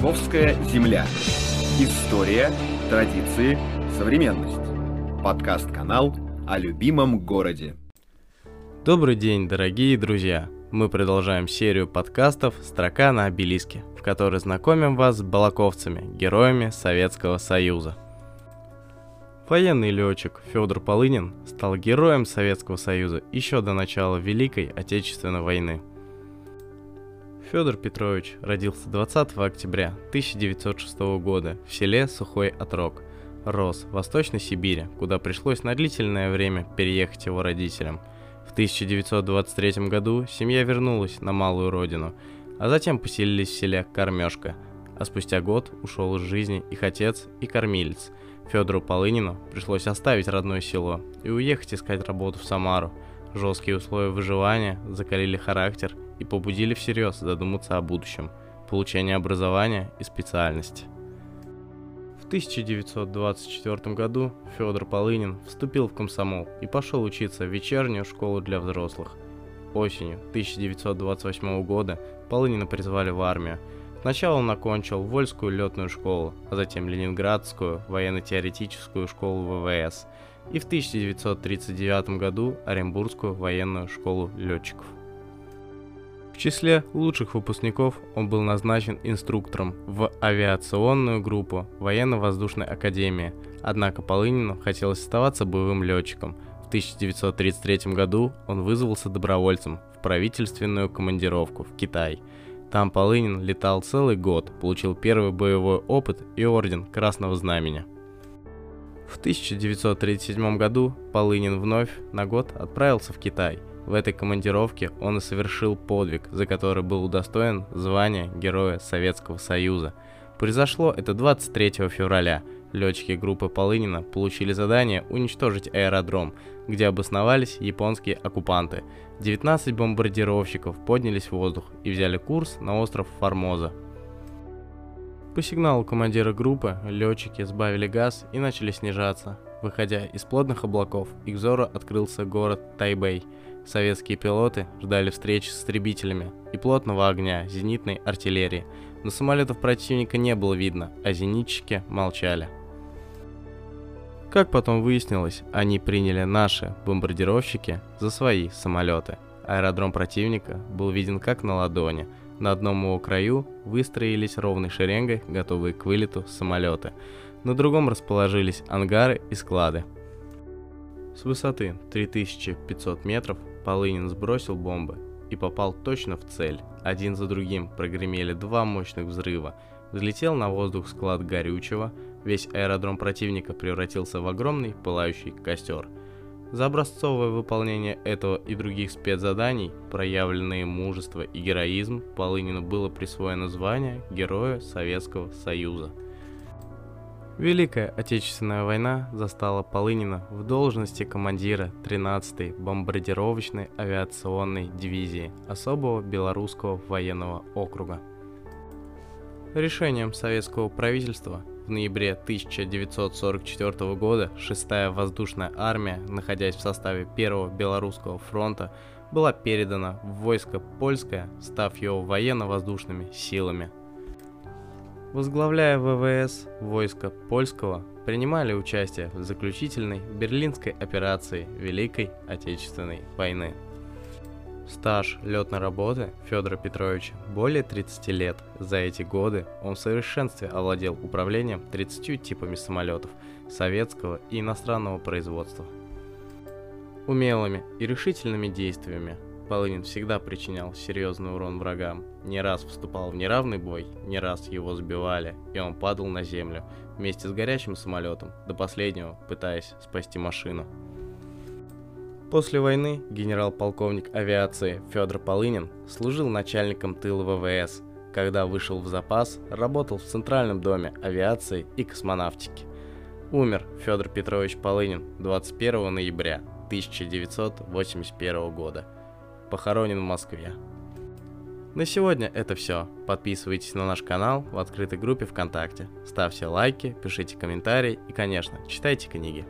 Московская земля. История, традиции, современность. Подкаст-канал о любимом городе. Добрый день, дорогие друзья! Мы продолжаем серию подкастов «Строка на обелиске», в которой знакомим вас с балаковцами, героями Советского Союза. Военный летчик Федор Полынин стал героем Советского Союза еще до начала Великой Отечественной войны – Федор Петрович родился 20 октября 1906 года в селе Сухой Отрог. Рос в Восточной Сибири, куда пришлось на длительное время переехать его родителям. В 1923 году семья вернулась на малую родину, а затем поселились в селе Кормежка, а спустя год ушел из жизни их отец и кормилец. Федору Полынину пришлось оставить родное село и уехать искать работу в Самару. Жесткие условия выживания закалили характер и побудили всерьез задуматься о будущем, получении образования и специальности. В 1924 году Федор Полынин вступил в комсомол и пошел учиться в вечернюю школу для взрослых. Осенью 1928 года Полынина призвали в армию. Сначала он окончил Вольскую летную школу, а затем Ленинградскую военно-теоретическую школу ВВС и в 1939 году Оренбургскую военную школу летчиков числе лучших выпускников он был назначен инструктором в авиационную группу Военно-воздушной академии, однако Полынину хотелось оставаться боевым летчиком. В 1933 году он вызвался добровольцем в правительственную командировку в Китай. Там Полынин летал целый год, получил первый боевой опыт и орден Красного Знамени. В 1937 году Полынин вновь на год отправился в Китай – в этой командировке он и совершил подвиг, за который был удостоен звания Героя Советского Союза. Произошло это 23 февраля. Летчики группы Полынина получили задание уничтожить аэродром, где обосновались японские оккупанты. 19 бомбардировщиков поднялись в воздух и взяли курс на остров Формоза. По сигналу командира группы летчики сбавили газ и начали снижаться. Выходя из плотных облаков, их взору открылся город Тайбэй – Советские пилоты ждали встречи с истребителями и плотного огня зенитной артиллерии, но самолетов противника не было видно, а зенитчики молчали. Как потом выяснилось, они приняли наши бомбардировщики за свои самолеты. Аэродром противника был виден как на ладони. На одном его краю выстроились ровной шеренгой, готовые к вылету самолеты. На другом расположились ангары и склады. С высоты 3500 метров Полынин сбросил бомбы и попал точно в цель. Один за другим прогремели два мощных взрыва. Взлетел на воздух склад горючего, весь аэродром противника превратился в огромный пылающий костер. За образцовое выполнение этого и других спецзаданий, проявленные мужество и героизм, Полынину было присвоено звание Героя Советского Союза – Великая Отечественная война застала Полынина в должности командира 13-й бомбардировочной авиационной дивизии особого белорусского военного округа. Решением советского правительства в ноябре 1944 года 6-я воздушная армия, находясь в составе 1-го Белорусского фронта, была передана в войско польское, став его военно-воздушными силами – возглавляя ВВС войска польского, принимали участие в заключительной берлинской операции Великой Отечественной войны. Стаж летной работы Федора Петровича более 30 лет. За эти годы он в совершенстве овладел управлением 30 типами самолетов советского и иностранного производства. Умелыми и решительными действиями Полынин всегда причинял серьезный урон врагам, не раз вступал в неравный бой, не раз его сбивали, и он падал на землю вместе с горящим самолетом, до последнего пытаясь спасти машину. После войны генерал-полковник авиации Федор Полынин служил начальником тыла ВВС. Когда вышел в запас, работал в Центральном доме авиации и космонавтики. Умер Федор Петрович Полынин 21 ноября 1981 года – похоронен в Москве. На сегодня это все. Подписывайтесь на наш канал в открытой группе ВКонтакте. Ставьте лайки, пишите комментарии и, конечно, читайте книги.